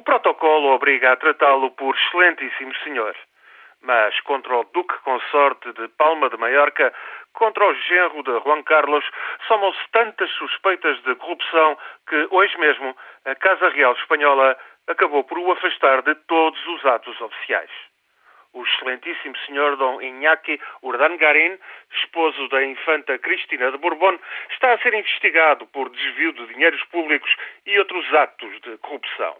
O protocolo obriga a tratá-lo por excelentíssimo senhor. Mas contra o Duque Consorte de Palma de Maiorca, contra o genro de Juan Carlos, somam-se tantas suspeitas de corrupção que hoje mesmo a Casa Real Espanhola acabou por o afastar de todos os atos oficiais. O excelentíssimo senhor Dom Iñaki Urdangarin, esposo da infanta Cristina de Bourbon, está a ser investigado por desvio de dinheiros públicos e outros atos de corrupção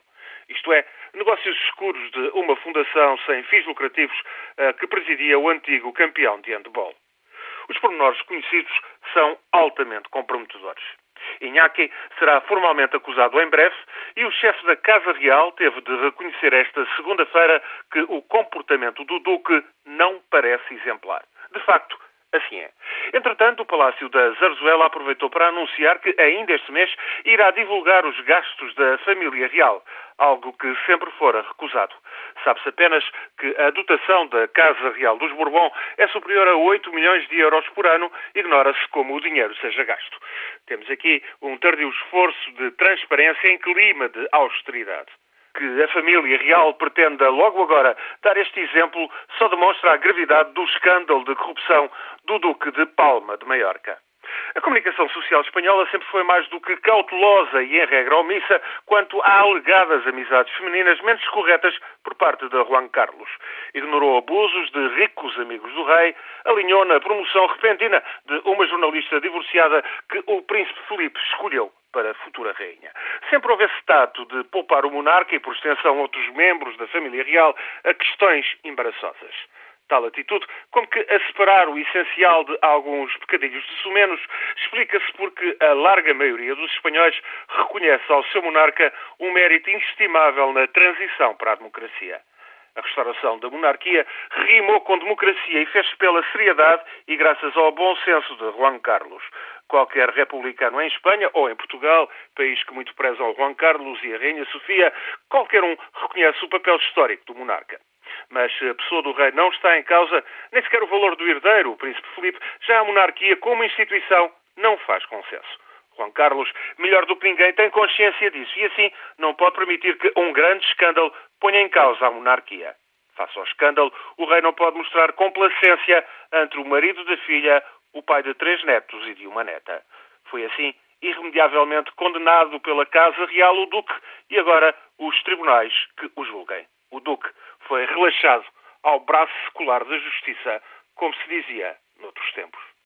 isto é, negócios escuros de uma fundação sem fins lucrativos uh, que presidia o antigo campeão de handball. Os pormenores conhecidos são altamente comprometedores. Inhaki será formalmente acusado em breve e o chefe da Casa Real teve de reconhecer esta segunda-feira que o comportamento do Duque não parece exemplar. De facto, Assim é. Entretanto, o Palácio da Zarzuela aproveitou para anunciar que ainda este mês irá divulgar os gastos da família real, algo que sempre fora recusado. Sabe-se apenas que a dotação da Casa Real dos Bourbon é superior a 8 milhões de euros por ano, ignora-se como o dinheiro seja gasto. Temos aqui um tardio esforço de transparência em clima de austeridade que a família real pretenda logo agora dar este exemplo só demonstra a gravidade do escândalo de corrupção do Duque de Palma de Maiorca. A comunicação social espanhola sempre foi mais do que cautelosa e, em regra, omissa quanto a alegadas amizades femininas menos corretas por parte de Juan Carlos. Ignorou abusos de ricos amigos do rei, alinhou na promoção repentina de uma jornalista divorciada que o príncipe Felipe escolheu para a futura rainha. Sempre houve esse tato de poupar o monarca e, por extensão, outros membros da família real a questões embaraçosas. Tal atitude, como que a separar o essencial de alguns pecadilhos de sumenos, explica-se porque a larga maioria dos espanhóis reconhece ao seu monarca um mérito inestimável na transição para a democracia. A restauração da monarquia rimou com democracia e fez pela seriedade e graças ao bom senso de Juan Carlos. Qualquer republicano em Espanha ou em Portugal, país que muito preza ao Juan Carlos e a Rainha Sofia, qualquer um reconhece o papel histórico do monarca. Mas a pessoa do rei não está em causa, nem sequer o valor do herdeiro, o príncipe Filipe, já a monarquia como instituição não faz consenso. Juan Carlos, melhor do que ninguém, tem consciência disso e assim não pode permitir que um grande escândalo ponha em causa a monarquia. Face ao escândalo, o rei não pode mostrar complacência entre o marido da filha, o pai de três netos e de uma neta. Foi assim irremediavelmente condenado pela Casa Real o Duque e agora os tribunais que o julguem. O Duque foi relaxado ao braço secular da justiça, como se dizia noutros tempos.